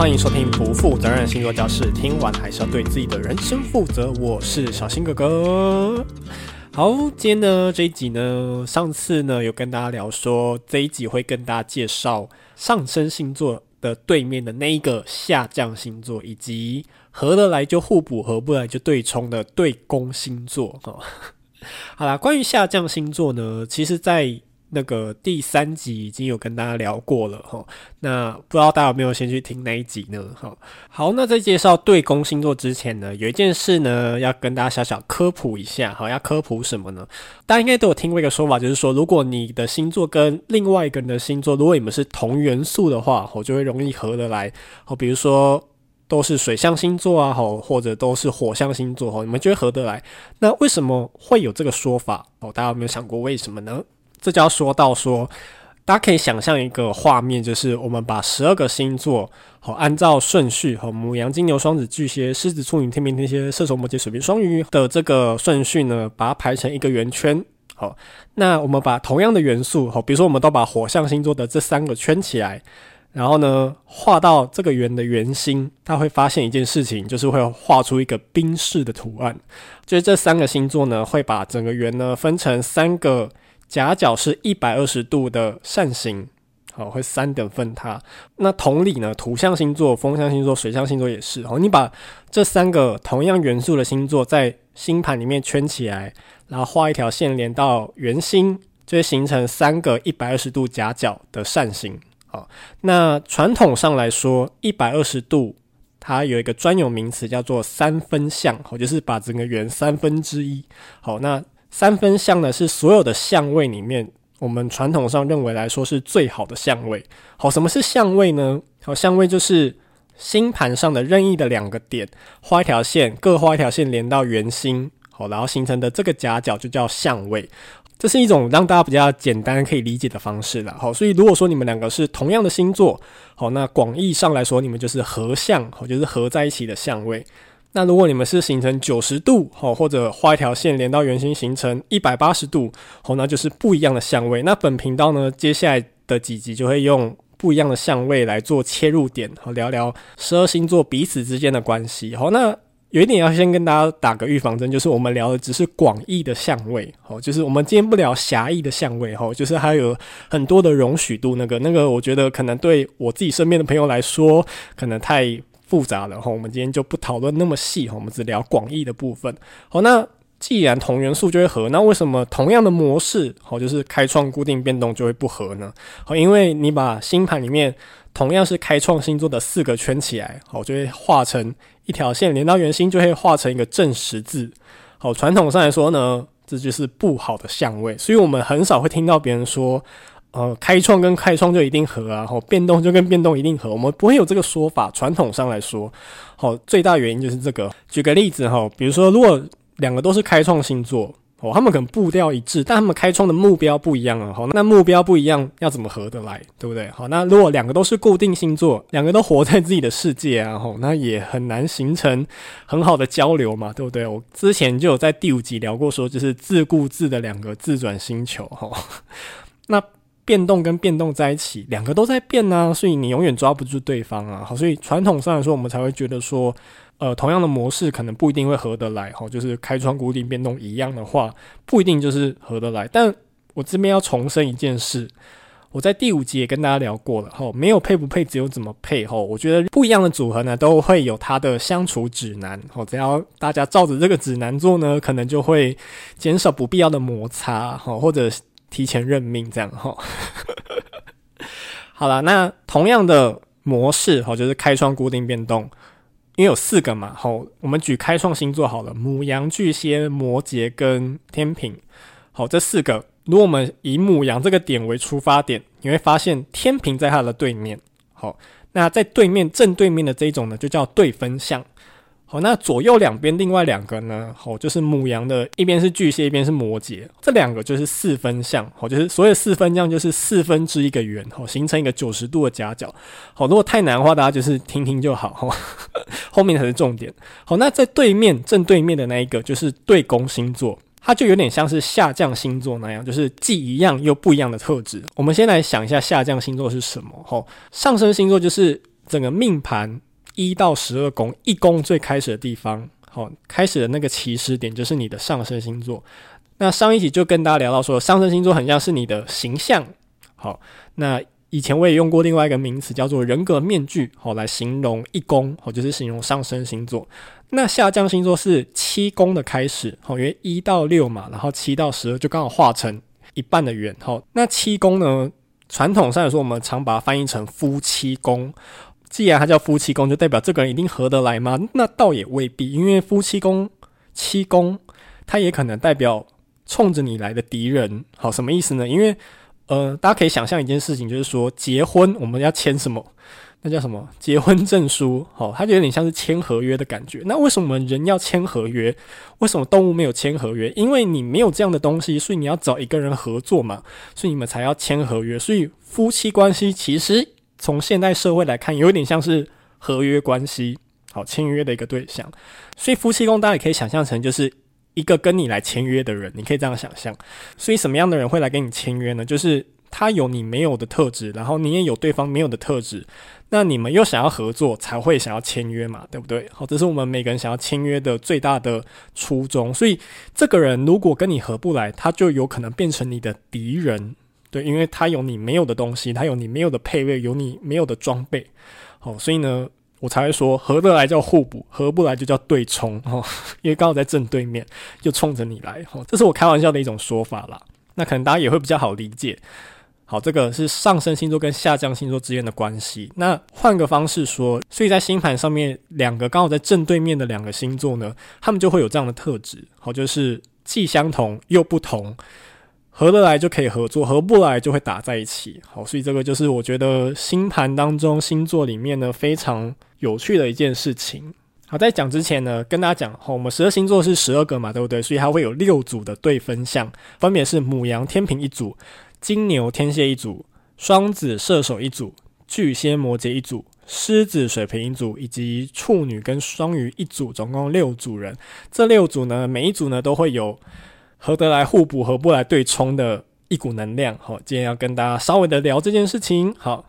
欢迎收听不负责任星座教室，听完还是要对自己的人生负责。我是小新哥哥。好，今天呢这一集呢，上次呢有跟大家聊说，这一集会跟大家介绍上升星座的对面的那一个下降星座，以及合得来就互补，合不来就对冲的对宫星座。哈，好啦，关于下降星座呢，其实在那个第三集已经有跟大家聊过了哈，那不知道大家有没有先去听那一集呢？哈，好，那在介绍对宫星座之前呢，有一件事呢要跟大家小小科普一下，好，要科普什么呢？大家应该都有听过一个说法，就是说如果你的星座跟另外一个人的星座，如果你们是同元素的话，我就会容易合得来。好，比如说都是水象星座啊，好，或者都是火象星座，好，你们就会合得来。那为什么会有这个说法？哦，大家有没有想过为什么呢？这就要说到说，大家可以想象一个画面，就是我们把十二个星座，好，按照顺序，和母羊、金牛、双子、巨蟹、狮子、处女、天秤、天蝎、射手、摩羯、水瓶、双鱼的这个顺序呢，把它排成一个圆圈。好，那我们把同样的元素，好，比如说我们都把火象星座的这三个圈起来，然后呢，画到这个圆的圆心，它会发现一件事情，就是会画出一个宾士的图案。就是这三个星座呢，会把整个圆呢分成三个。夹角是一百二十度的扇形，好，会三等分它。那同理呢，土象星座、风象星座、水象星座也是。好，你把这三个同样元素的星座在星盘里面圈起来，然后画一条线连到圆心，就会形成三个一百二十度夹角的扇形。好，那传统上来说，一百二十度它有一个专有名词叫做三分相，好，就是把整个圆三分之一。好，那。三分相呢，是所有的相位里面，我们传统上认为来说是最好的相位。好，什么是相位呢？好，相位就是星盘上的任意的两个点，画一条线，各画一条线连到圆心，好，然后形成的这个夹角就叫相位。这是一种让大家比较简单可以理解的方式了。好，所以如果说你们两个是同样的星座，好，那广义上来说，你们就是合相，好，就是合在一起的相位。那如果你们是形成九十度，好，或者画一条线连到圆心形成一百八十度，好，那就是不一样的相位。那本频道呢，接下来的几集就会用不一样的相位来做切入点，好，聊聊十二星座彼此之间的关系。好，那有一点要先跟大家打个预防针，就是我们聊的只是广义的相位，好，就是我们今天不聊狭义的相位，哈，就是还有很多的容许度，那个那个，我觉得可能对我自己身边的朋友来说，可能太。复杂了哈，我们今天就不讨论那么细哈，我们只聊广义的部分。好，那既然同元素就会合，那为什么同样的模式，好，就是开创、固定、变动就会不合呢？好，因为你把星盘里面同样是开创星座的四个圈起来，好，就会画成一条线连到圆心，就会画成一个正十字。好，传统上来说呢，这就是不好的相位，所以我们很少会听到别人说。呃，开创跟开创就一定合啊，好，变动就跟变动一定合，我们不会有这个说法。传统上来说，好，最大原因就是这个。举个例子哈，比如说，如果两个都是开创星座，哦，他们可能步调一致，但他们开创的目标不一样啊，好，那目标不一样，要怎么合得来，对不对？好，那如果两个都是固定星座，两个都活在自己的世界啊，吼，那也很难形成很好的交流嘛，对不对？我之前就有在第五集聊过，说就是自顾自的两个自转星球，吼，那。变动跟变动在一起，两个都在变呢、所以你永远抓不住对方啊。好，所以传统上来说，我们才会觉得说，呃，同样的模式可能不一定会合得来。哈，就是开窗、固定、变动一样的话，不一定就是合得来。但我这边要重申一件事，我在第五集也跟大家聊过了。哈，没有配不配，只有怎么配。哈，我觉得不一样的组合呢，都会有它的相处指南。好，只要大家照着这个指南做呢，可能就会减少不必要的摩擦。哈，或者。提前任命这样哈，好了，那同样的模式哈，就是开创、固定、变动，因为有四个嘛，好，我们举开创星座好了，母羊、巨蟹、摩羯跟天秤，好，这四个，如果我们以母羊这个点为出发点，你会发现天平在它的对面，好，那在对面正对面的这种呢，就叫对分相。好，那左右两边另外两个呢？好，就是母羊的一边是巨蟹，一边是摩羯，这两个就是四分相。好，就是所谓四分相就是四分之一个圆，好，形成一个九十度的夹角。好，如果太难的话，大家就是听听就好。后面才是重点。好，那在对面正对面的那一个就是对宫星座，它就有点像是下降星座那样，就是既一样又不一样的特质。我们先来想一下下降星座是什么？好，上升星座就是。整个命盘一到十二宫，一宫最开始的地方，好，开始的那个起始点就是你的上升星座。那上一集就跟大家聊到说，上升星座很像是你的形象。好，那以前我也用过另外一个名词叫做人格面具，好，来形容一宫，好，就是形容上升星座。那下降星座是七宫的开始，好，因为一到六嘛，然后七到十二就刚好画成一半的圆。好，那七宫呢，传统上来说，我们常把它翻译成夫妻宫。既然他叫夫妻宫，就代表这个人一定合得来吗？那倒也未必，因为夫妻宫七宫，它也可能代表。冲着你来的敌人，好，什么意思呢？因为，呃，大家可以想象一件事情，就是说结婚我们要签什么？那叫什么？结婚证书，好，它就有点像是签合约的感觉。那为什么人要签合约？为什么动物没有签合约？因为你没有这样的东西，所以你要找一个人合作嘛，所以你们才要签合约。所以夫妻关系其实从现代社会来看，有点像是合约关系，好，签约的一个对象。所以夫妻宫大家也可以想象成就是。一个跟你来签约的人，你可以这样想象。所以什么样的人会来跟你签约呢？就是他有你没有的特质，然后你也有对方没有的特质，那你们又想要合作，才会想要签约嘛，对不对？好，这是我们每个人想要签约的最大的初衷。所以这个人如果跟你合不来，他就有可能变成你的敌人，对，因为它有你没有的东西，它有你没有的配备，有你没有的装备。好，所以呢。我才会说合得来叫互补，合不来就叫对冲哦，因为刚好在正对面，就冲着你来哦，这是我开玩笑的一种说法啦。那可能大家也会比较好理解。好，这个是上升星座跟下降星座之间的关系。那换个方式说，所以在星盘上面，两个刚好在正对面的两个星座呢，他们就会有这样的特质，好，就是既相同又不同。合得来就可以合作，合不来就会打在一起。好，所以这个就是我觉得星盘当中星座里面呢，非常有趣的一件事情。好，在讲之前呢，跟大家讲，好，我们十二星座是十二个嘛，对不对？所以它会有六组的对分项，分别是母羊、天平一组，金牛、天蝎一组，双子、射手一组，巨蟹、摩羯一组，狮子、水瓶一组，以及处女跟双鱼一组，总共六组人。这六组呢，每一组呢都会有。合得来互补，合不来对冲的一股能量。好，今天要跟大家稍微的聊这件事情。好，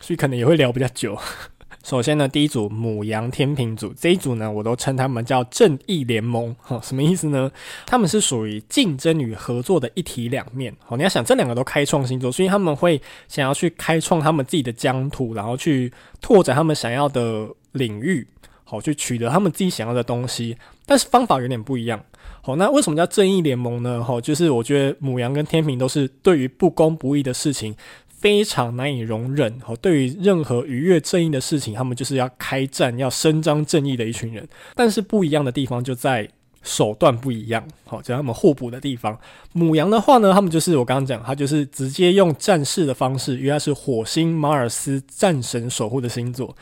所以可能也会聊比较久。首先呢，第一组母羊天秤组这一组呢，我都称他们叫正义联盟。好，什么意思呢？他们是属于竞争与合作的一体两面。好，你要想这两个都开创星座，所以他们会想要去开创他们自己的疆土，然后去拓展他们想要的领域。好，去取得他们自己想要的东西，但是方法有点不一样。好，那为什么叫正义联盟呢？哈，就是我觉得母羊跟天秤都是对于不公不义的事情非常难以容忍。好，对于任何逾越正义的事情，他们就是要开战、要伸张正义的一群人。但是不一样的地方就在手段不一样。好，就他们互补的地方。母羊的话呢，他们就是我刚刚讲，他就是直接用战士的方式，因为他是火星马尔斯战神守护的星座。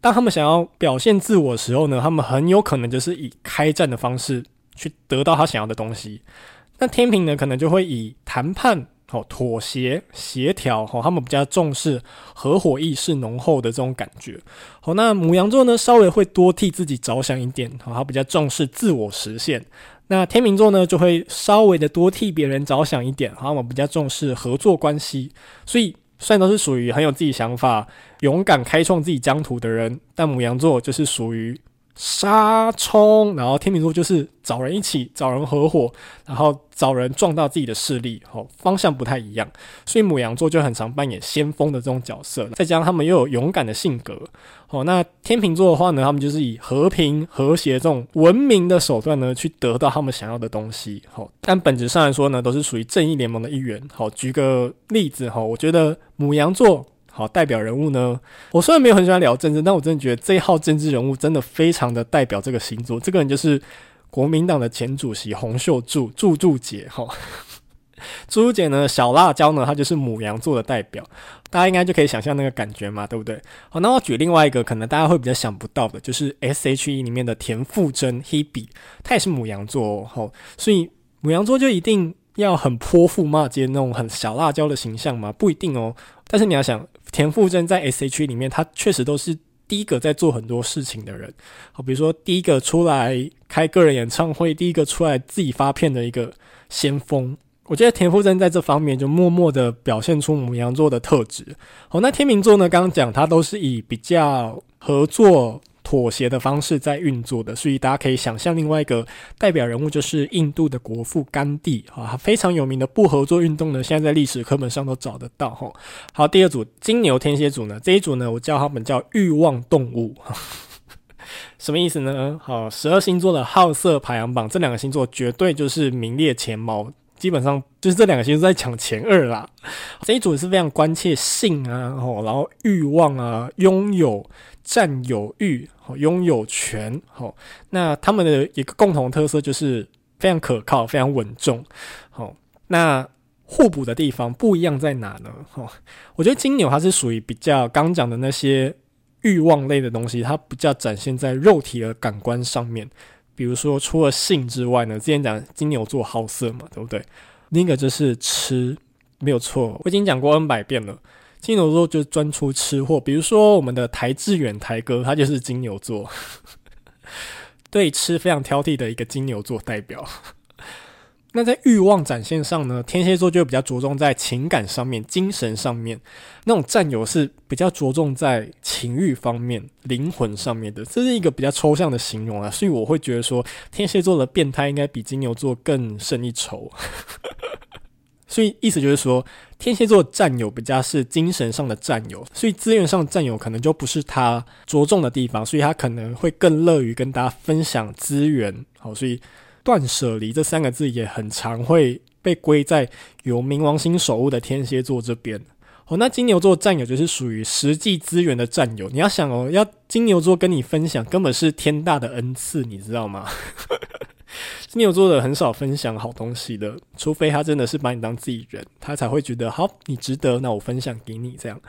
当他们想要表现自我的时候呢，他们很有可能就是以开战的方式。去得到他想要的东西，那天秤呢，可能就会以谈判、哦妥协、协调，好，他们比较重视合伙意识浓厚的这种感觉。好，那母羊座呢，稍微会多替自己着想一点，好，他比较重视自我实现。那天秤座呢，就会稍微的多替别人着想一点，好，我们比较重视合作关系。所以虽然都是属于很有自己想法、勇敢开创自己疆土的人，但母羊座就是属于。杀冲，然后天秤座就是找人一起，找人合伙，然后找人壮大自己的势力，好，方向不太一样，所以母羊座就很常扮演先锋的这种角色，再加上他们又有勇敢的性格，好，那天秤座的话呢，他们就是以和平、和谐这种文明的手段呢，去得到他们想要的东西，好，但本质上来说呢，都是属于正义联盟的一员，好，举个例子哈，我觉得母羊座。好，代表人物呢？我虽然没有很喜欢聊政治，但我真的觉得这一号政治人物真的非常的代表这个星座。这个人就是国民党的前主席洪秀柱，柱柱姐。哈，柱柱姐呢，小辣椒呢，她就是母羊座的代表。大家应该就可以想象那个感觉嘛，对不对？好，那我举另外一个可能大家会比较想不到的，就是 S.H.E 里面的田馥甄 Hebe，她也是母羊座。哈，所以母羊座就一定要很泼妇骂街那种很小辣椒的形象吗？不一定哦。但是你要想。田馥甄在 S.H.E 里面，他确实都是第一个在做很多事情的人。好，比如说第一个出来开个人演唱会，第一个出来自己发片的一个先锋。我觉得田馥甄在这方面就默默的表现出母羊座的特质。好，那天秤座呢？刚刚讲他都是以比较合作、妥协的方式在运作的，所以大家可以想象另外一个代表人物就是印度的国父甘地啊，非常有名的不合作运动呢，现在在历史课本上都找得到哈。好，第二组金牛天蝎组呢，这一组呢，我叫他们叫欲望动物。什么意思呢？好，十二星座的好色排行榜，这两个星座绝对就是名列前茅，基本上就是这两个星座在抢前二啦。这一组是非常关切性啊，然后欲望啊，拥有、占有欲，拥有权。好，那他们的一个共同特色就是非常可靠，非常稳重。好，那互补的地方不一样在哪呢？哈，我觉得金牛它是属于比较刚讲的那些。欲望类的东西，它比较展现在肉体和感官上面。比如说，除了性之外呢，之前讲金牛座好色嘛，对不对？另一个就是吃，没有错。我已经讲过 N 百遍了，金牛座就专出吃货。比如说，我们的台志远台哥，他就是金牛座，对吃非常挑剔的一个金牛座代表。那在欲望展现上呢，天蝎座就比较着重在情感上面、精神上面，那种占有是比较着重在情欲方面、灵魂上面的，这是一个比较抽象的形容啊。所以我会觉得说，天蝎座的变态应该比金牛座更胜一筹。所以意思就是说，天蝎座占有比较是精神上的占有，所以资源上的占有可能就不是他着重的地方，所以他可能会更乐于跟大家分享资源。好，所以。断舍离这三个字也很常会被归在有冥王星守护的天蝎座这边。哦，那金牛座占有就是属于实际资源的占有。你要想哦，要金牛座跟你分享，根本是天大的恩赐，你知道吗？金牛座的很少分享好东西的，除非他真的是把你当自己人，他才会觉得好，你值得，那我分享给你这样。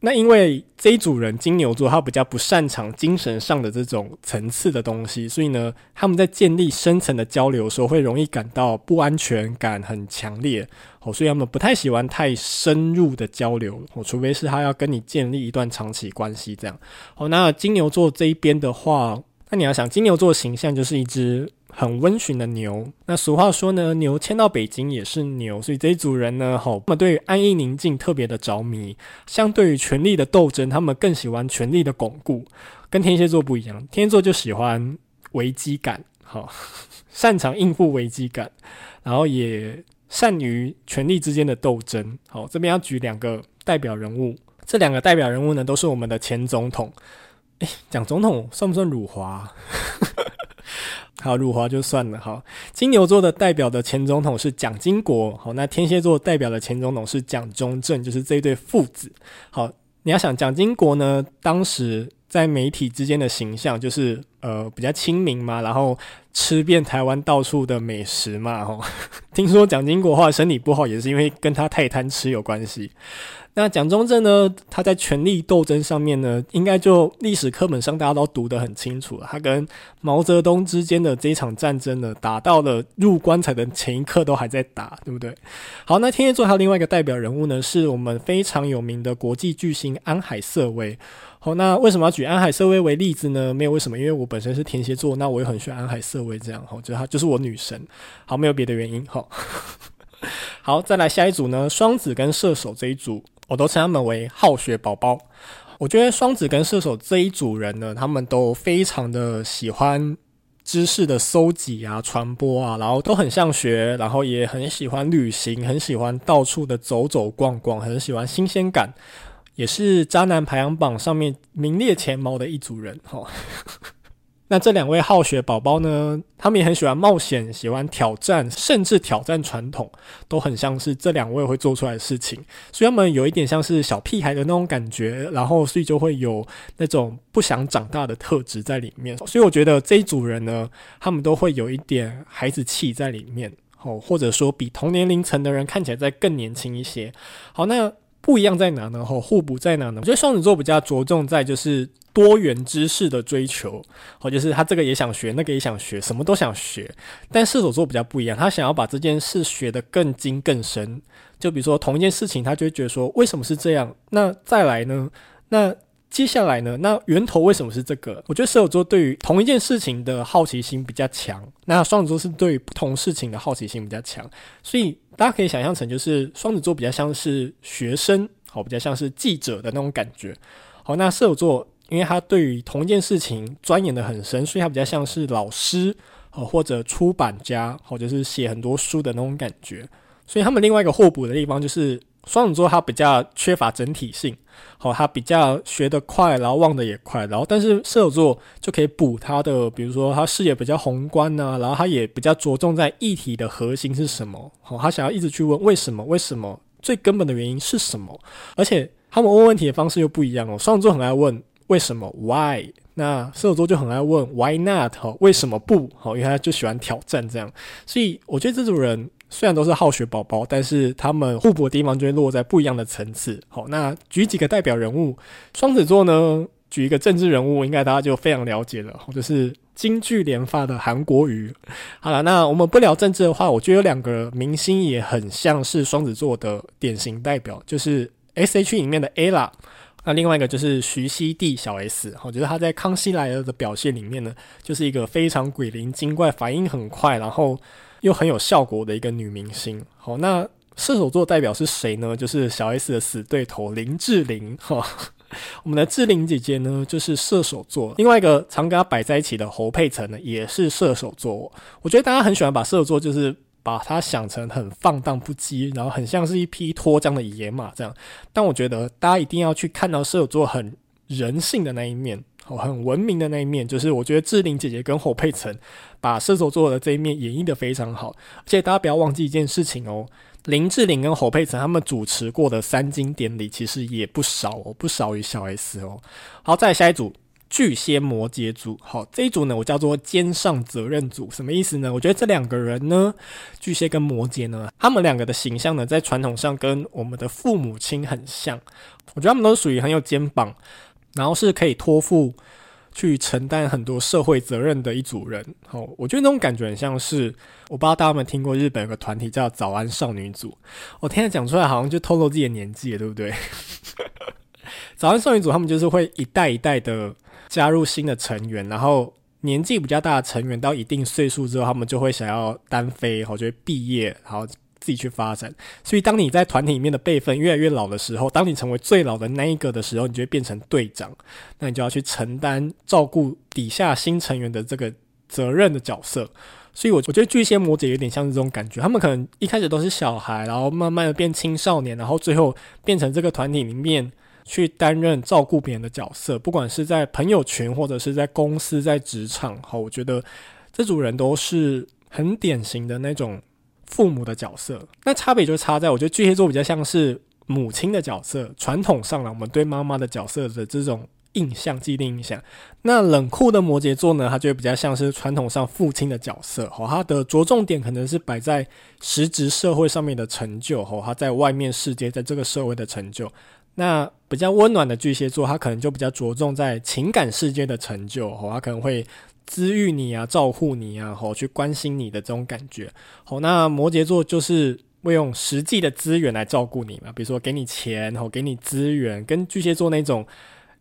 那因为这一组人金牛座，他比较不擅长精神上的这种层次的东西，所以呢，他们在建立深层的交流的时候，会容易感到不安全感很强烈哦，所以他们不太喜欢太深入的交流哦，除非是他要跟你建立一段长期关系这样。哦，那金牛座这一边的话，那你要想金牛座形象就是一只。很温驯的牛，那俗话说呢，牛牵到北京也是牛，所以这一组人呢，吼，他们对于安逸宁静特别的着迷。相对于权力的斗争，他们更喜欢权力的巩固，跟天蝎座不一样。天蝎座就喜欢危机感，好，擅长应付危机感，然后也善于权力之间的斗争。好，这边要举两个代表人物，这两个代表人物呢，都是我们的前总统。诶，讲总统算不算辱华？好，辱华就算了。好，金牛座的代表的前总统是蒋经国。好，那天蝎座代表的前总统是蒋中正，就是这对父子。好，你要想蒋经国呢，当时在媒体之间的形象就是呃比较亲民嘛，然后吃遍台湾到处的美食嘛。哦，听说蒋经国话身体不好，也是因为跟他太贪吃有关系。那蒋中正呢？他在权力斗争上面呢，应该就历史课本上大家都读得很清楚了。他跟毛泽东之间的这一场战争呢，打到了入棺材的前一刻都还在打，对不对？好，那天蝎座还有另外一个代表人物呢，是我们非常有名的国际巨星安海瑟薇。好，那为什么要举安海瑟薇为例子呢？没有为什么，因为我本身是天蝎座，那我也很喜欢安海瑟薇这样。好，就她就是我女神。好，没有别的原因。好，好，再来下一组呢，双子跟射手这一组。我都称他们为好学宝宝。我觉得双子跟射手这一组人呢，他们都非常的喜欢知识的搜集啊、传播啊，然后都很像学，然后也很喜欢旅行，很喜欢到处的走走逛逛，很喜欢新鲜感，也是渣男排行榜上面名列前茅的一组人。哈。那这两位好学宝宝呢，他们也很喜欢冒险，喜欢挑战，甚至挑战传统，都很像是这两位会做出来的事情。所以他们有一点像是小屁孩的那种感觉，然后所以就会有那种不想长大的特质在里面。所以我觉得这一组人呢，他们都会有一点孩子气在里面，哦，或者说比同年龄层的人看起来再更年轻一些。好，那不一样在哪呢？吼，互补在哪呢？我觉得双子座比较着重在就是。多元知识的追求，或就是他这个也想学，那个也想学，什么都想学。但射手座比较不一样，他想要把这件事学得更精更深。就比如说同一件事情，他就会觉得说，为什么是这样？那再来呢？那接下来呢，那源头为什么是这个？我觉得射手座对于同一件事情的好奇心比较强，那双子座是对不同事情的好奇心比较强，所以大家可以想象成就是双子座比较像是学生，好，比较像是记者的那种感觉。好，那射手座因为他对于同一件事情钻研的很深，所以他比较像是老师，好，或者出版家，或者是写很多书的那种感觉。所以他们另外一个互补的地方就是。双子座他比较缺乏整体性，好，他比较学得快，然后忘得也快，然后但是射手座就可以补他的，比如说他视野比较宏观呐、然后他也比较着重在议题的核心是什么，好，他想要一直去问为什么，为什么最根本的原因是什么，而且他们问问题的方式又不一样哦，双子座很爱问为什么 why，那射手座就很爱问 why not，好，为什么不？好，因为他就喜欢挑战这样，所以我觉得这种人。虽然都是好学宝宝，但是他们互补的地方就会落在不一样的层次。好，那举几个代表人物，双子座呢，举一个政治人物，应该大家就非常了解了，就是金句连发的韩国瑜。好了，那我们不聊政治的话，我觉得有两个明星也很像是双子座的典型代表，就是 S H 里面的 Ella，那另外一个就是徐熙娣小 S。我觉得她在《康熙来了》的表现里面呢，就是一个非常鬼灵精怪、反应很快，然后。又很有效果的一个女明星。好，那射手座代表是谁呢？就是小 S 的死对头林志玲。哈，我们的志玲姐姐呢，就是射手座。另外一个常跟她摆在一起的侯佩岑呢，也是射手座。我觉得大家很喜欢把射手座就是把它想成很放荡不羁，然后很像是一匹脱缰的野马这样。但我觉得大家一定要去看到射手座很人性的那一面。哦，很文明的那一面，就是我觉得志玲姐姐跟侯佩岑把射手座的这一面演绎的非常好。而且大家不要忘记一件事情哦，林志玲跟侯佩岑他们主持过的三金典礼其实也不少哦，不少于小 S 哦。好，再下一组巨蟹摩羯组。好，这一组呢，我叫做肩上责任组，什么意思呢？我觉得这两个人呢，巨蟹跟摩羯呢，他们两个的形象呢，在传统上跟我们的父母亲很像。我觉得他们都属于很有肩膀。然后是可以托付去承担很多社会责任的一组人，哦，我觉得那种感觉很像是，我不知道大家有没有听过日本有个团体叫早安少女组，我听他讲出来好像就透露自己的年纪了，对不对？早安少女组他们就是会一代一代的加入新的成员，然后年纪比较大的成员到一定岁数之后，他们就会想要单飞，然后就会毕业，然后。自己去发展，所以当你在团体里面的辈分越来越老的时候，当你成为最老的那一个的时候，你就会变成队长，那你就要去承担照顾底下新成员的这个责任的角色。所以，我我觉得巨蟹摩羯有点像是这种感觉，他们可能一开始都是小孩，然后慢慢的变青少年，然后最后变成这个团体里面去担任照顾别人的角色，不管是在朋友群或者是在公司、在职场，哈，我觉得这组人都是很典型的那种。父母的角色，那差别就差在，我觉得巨蟹座比较像是母亲的角色。传统上呢，我们对妈妈的角色的这种印象、既定印象。那冷酷的摩羯座呢，他就会比较像是传统上父亲的角色。吼，他的着重点可能是摆在实质社会上面的成就。吼，他在外面世界，在这个社会的成就。那比较温暖的巨蟹座，他可能就比较着重在情感世界的成就。哦，他可能会。滋育你啊，照顾你啊，吼，去关心你的这种感觉。好，那摩羯座就是会用实际的资源来照顾你嘛，比如说给你钱，吼，给你资源，跟巨蟹座那种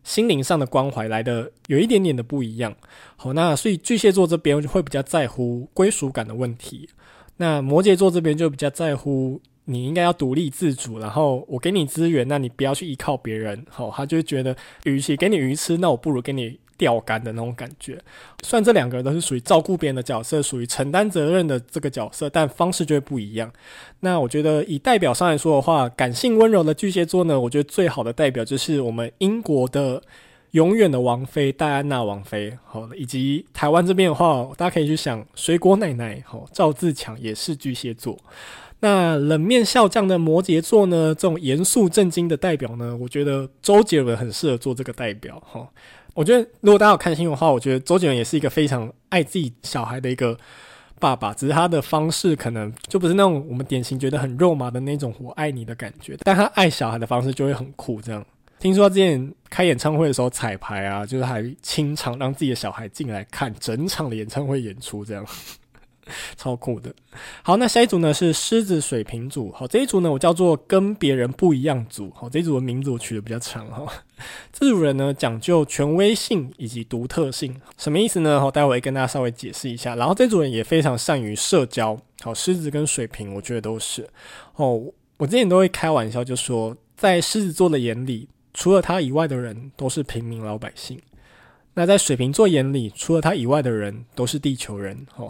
心灵上的关怀来的有一点点的不一样。好，那所以巨蟹座这边会比较在乎归属感的问题，那摩羯座这边就比较在乎你应该要独立自主，然后我给你资源，那你不要去依靠别人。好，他就觉得，与其给你鱼吃，那我不如给你。钓竿的那种感觉，虽然这两个人都是属于照顾别人的角色，属于承担责任的这个角色，但方式就会不一样。那我觉得以代表上来说的话，感性温柔的巨蟹座呢，我觉得最好的代表就是我们英国的永远的王妃戴安娜王妃，好，以及台湾这边的话，大家可以去想水果奶奶，好，赵自强也是巨蟹座。那冷面笑匠的摩羯座呢，这种严肃正经的代表呢，我觉得周杰伦很适合做这个代表，哈。我觉得，如果大家有看新闻的话，我觉得周杰伦也是一个非常爱自己小孩的一个爸爸，只是他的方式可能就不是那种我们典型觉得很肉麻的那种“我爱你”的感觉，但他爱小孩的方式就会很酷。这样，听说他之前开演唱会的时候彩排啊，就是还清场让自己的小孩进来看整场的演唱会演出，这样。超酷的。好，那下一组呢是狮子水瓶组。好，这一组呢我叫做跟别人不一样组。好，这一组的名字我取得比较长哈。这组人呢讲究权威性以及独特性，什么意思呢？好，待会跟大家稍微解释一下。然后这组人也非常善于社交。好，狮子跟水瓶，我觉得都是。哦，我之前都会开玩笑就说，在狮子座的眼里，除了他以外的人都是平民老百姓。那在水瓶座眼里，除了他以外的人都是地球人。哦，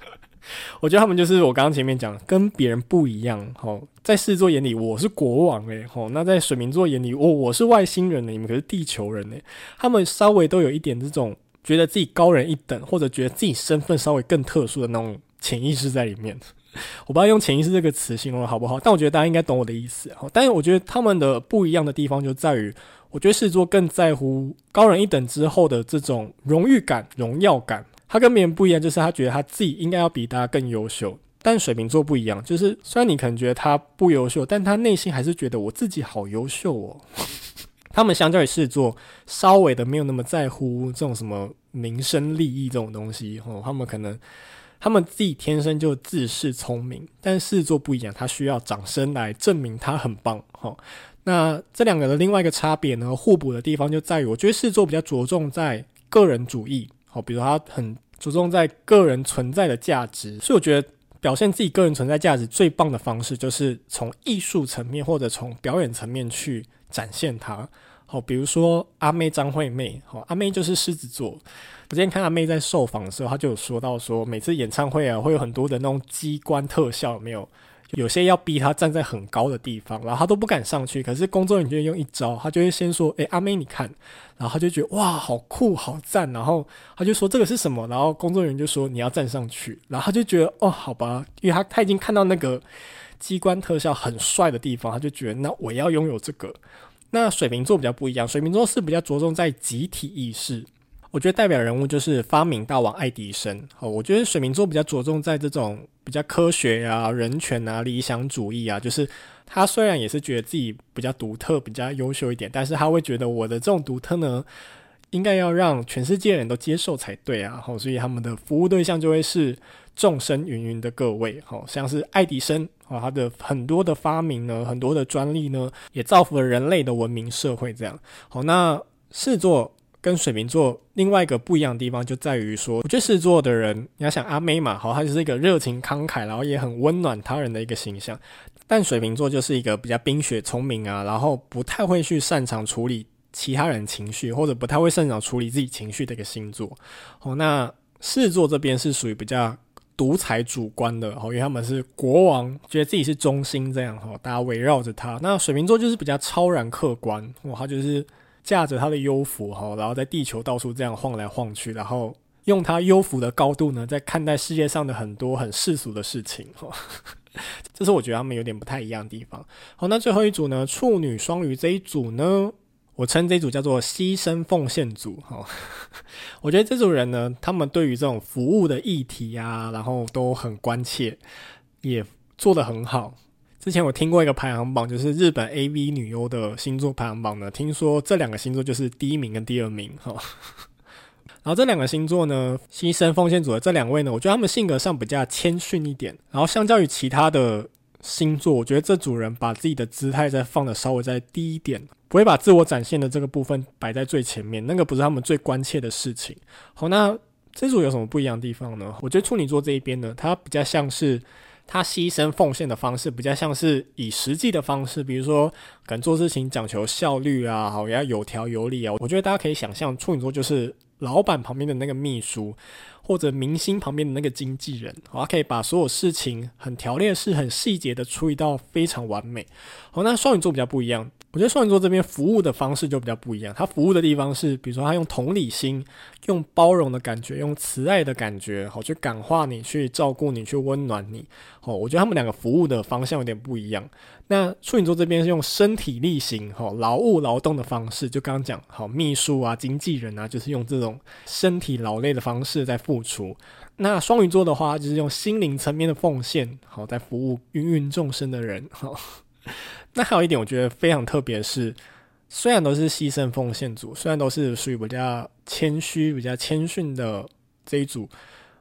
我觉得他们就是我刚刚前面讲，跟别人不一样。哦，在狮子座眼里，我是国王诶。哦，那在水瓶座眼里，我我是外星人呢，你们可是地球人呢。他们稍微都有一点这种觉得自己高人一等，或者觉得自己身份稍微更特殊的那种潜意识在里面。我不知道用潜意识这个词形容好不好，但我觉得大家应该懂我的意思。但是我觉得他们的不一样的地方就在于。我觉得狮子座更在乎高人一等之后的这种荣誉感、荣耀感。他跟别人不一样，就是他觉得他自己应该要比大家更优秀。但水瓶座不一样，就是虽然你可能觉得他不优秀，但他内心还是觉得我自己好优秀哦。他们相较于狮子座，稍微的没有那么在乎这种什么名声利益这种东西。哦，他们可能他们自己天生就自恃聪明，但狮子座不一样，他需要掌声来证明他很棒。哦。那这两个的另外一个差别呢，互补的地方就在于，我觉得狮子座比较着重在个人主义，好，比如他很着重在个人存在的价值，所以我觉得表现自己个人存在价值最棒的方式，就是从艺术层面或者从表演层面去展现它。好，比如说阿妹张惠妹，好，阿妹就是狮子座。我今天看阿妹在受访的时候，她就有说到说，每次演唱会啊，会有很多的那种机关特效，有没有？有些要逼他站在很高的地方，然后他都不敢上去。可是工作人员就用一招，他就会先说：“诶，阿妹，你看。”然后他就觉得哇，好酷，好赞。然后他就说：“这个是什么？”然后工作人员就说：“你要站上去。”然后他就觉得哦，好吧，因为他他已经看到那个机关特效很帅的地方，他就觉得那我要拥有这个。那水瓶座比较不一样，水瓶座是比较着重在集体意识。我觉得代表人物就是发明大王爱迪生。哦，我觉得水瓶座比较着重在这种比较科学啊、人权啊、理想主义啊。就是他虽然也是觉得自己比较独特、比较优秀一点，但是他会觉得我的这种独特呢，应该要让全世界人都接受才对啊。好，所以他们的服务对象就会是众生芸芸的各位。好，像是爱迪生啊，他的很多的发明呢，很多的专利呢，也造福了人类的文明社会。这样好，那狮子座。跟水瓶座另外一个不一样的地方就在于说，我觉得狮子座的人，你要想阿妹嘛，好，她就是一个热情慷慨，然后也很温暖他人的一个形象。但水瓶座就是一个比较冰雪聪明啊，然后不太会去擅长处理其他人情绪，或者不太会擅长处理自己情绪的一个星座。哦，那狮子座这边是属于比较独裁主观的，哦，因为他们是国王，觉得自己是中心这样，哈，大家围绕着他。那水瓶座就是比较超然客观，哇，他就是。驾着他的幽浮哈，然后在地球到处这样晃来晃去，然后用他幽浮的高度呢，在看待世界上的很多很世俗的事情哈。这是我觉得他们有点不太一样的地方。好，那最后一组呢，处女双鱼这一组呢，我称这一组叫做牺牲奉献组 哈。我觉得这组人呢，他们对于这种服务的议题啊，然后都很关切，也做得很好。之前我听过一个排行榜，就是日本 AV 女优的星座排行榜呢。听说这两个星座就是第一名跟第二名哈。然后这两个星座呢，牺牲奉献组的这两位呢，我觉得他们性格上比较谦逊一点。然后相较于其他的星座，我觉得这组人把自己的姿态再放得稍微再低一点，不会把自我展现的这个部分摆在最前面，那个不是他们最关切的事情。好，那这组有什么不一样的地方呢？我觉得处女座这一边呢，它比较像是。他牺牲奉献的方式比较像是以实际的方式，比如说可能做事情讲求效率啊，好，也要有条有理啊。我觉得大家可以想象，处女座就是老板旁边的那个秘书，或者明星旁边的那个经纪人，好，他可以把所有事情很条列式、很细节的处理到非常完美。好，那双鱼座比较不一样。我觉得双鱼座这边服务的方式就比较不一样，他服务的地方是，比如说他用同理心、用包容的感觉、用慈爱的感觉，好去感化你、去照顾你、去温暖你。好，我觉得他们两个服务的方向有点不一样。那处女座这边是用身体力行、好劳务劳动的方式，就刚刚讲好秘书啊、经纪人啊，就是用这种身体劳累的方式在付出。那双鱼座的话，就是用心灵层面的奉献，好在服务芸芸众生的人。好。那还有一点，我觉得非常特别是，虽然都是牺牲奉献组，虽然都是属于比较谦虚、比较谦逊的这一组，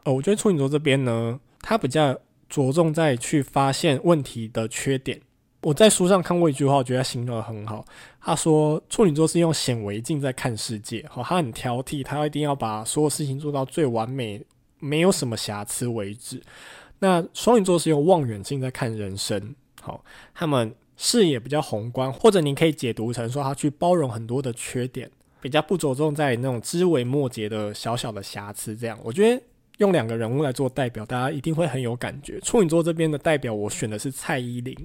呃，我觉得处女座这边呢，他比较着重在去发现问题的缺点。我在书上看过一句话，我觉得他形容得很好。他说处女座是用显微镜在看世界，好，他很挑剔，他一定要把所有事情做到最完美，没有什么瑕疵为止。那双鱼座是用望远镜在看人生，好，他们视野比较宏观，或者你可以解读成说他去包容很多的缺点，比较不着重在那种枝微末节的小小的瑕疵。这样，我觉得用两个人物来做代表，大家一定会很有感觉。处女座这边的代表，我选的是蔡依林。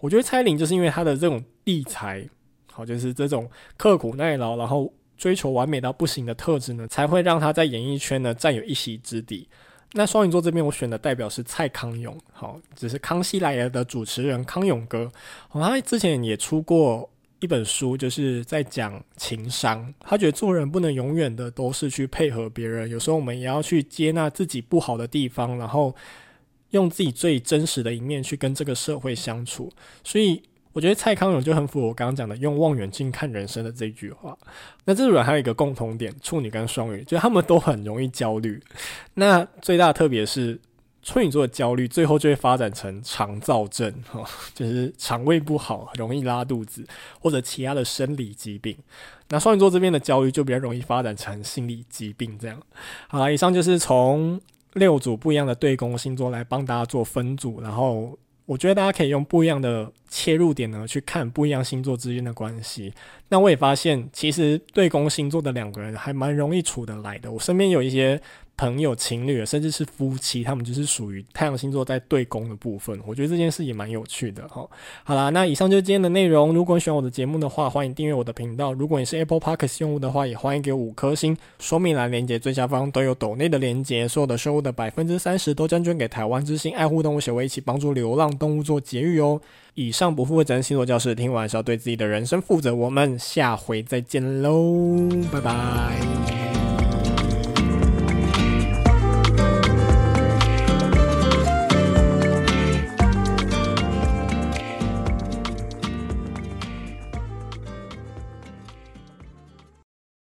我觉得蔡依林就是因为她的这种地才，好，就是这种刻苦耐劳，然后追求完美到不行的特质呢，才会让她在演艺圈呢占有一席之地。那双鱼座这边我选的代表是蔡康永，好，只是康熙来了的主持人康永哥，好，他之前也出过一本书，就是在讲情商。他觉得做人不能永远的都是去配合别人，有时候我们也要去接纳自己不好的地方，然后。用自己最真实的一面去跟这个社会相处，所以我觉得蔡康永就很符合我刚刚讲的用望远镜看人生的这句话。那这组人还有一个共同点，处女跟双鱼，就他们都很容易焦虑。那最大的特别是处女座的焦虑，最后就会发展成肠躁症，哈，就是肠胃不好，容易拉肚子或者其他的生理疾病。那双鱼座这边的焦虑就比较容易发展成心理疾病，这样。好了，以上就是从。六组不一样的对宫星座来帮大家做分组，然后我觉得大家可以用不一样的切入点呢去看不一样星座之间的关系。那我也发现，其实对宫星座的两个人还蛮容易处得来的。我身边有一些。朋友、情侣，甚至是夫妻，他们就是属于太阳星座在对宫的部分。我觉得这件事也蛮有趣的哈。好啦，那以上就是今天的内容。如果你喜欢我的节目的话，欢迎订阅我的频道。如果你是 Apple Podcast 用户的话，也欢迎给我五颗星。说明栏连接最下方都有抖内的连接，所有的收入的百分之三十都将捐给台湾之星爱护动物协会，一起帮助流浪动物做节育哦。以上不负责任星座教室，听完是要对自己的人生负责。我们下回再见喽，拜拜。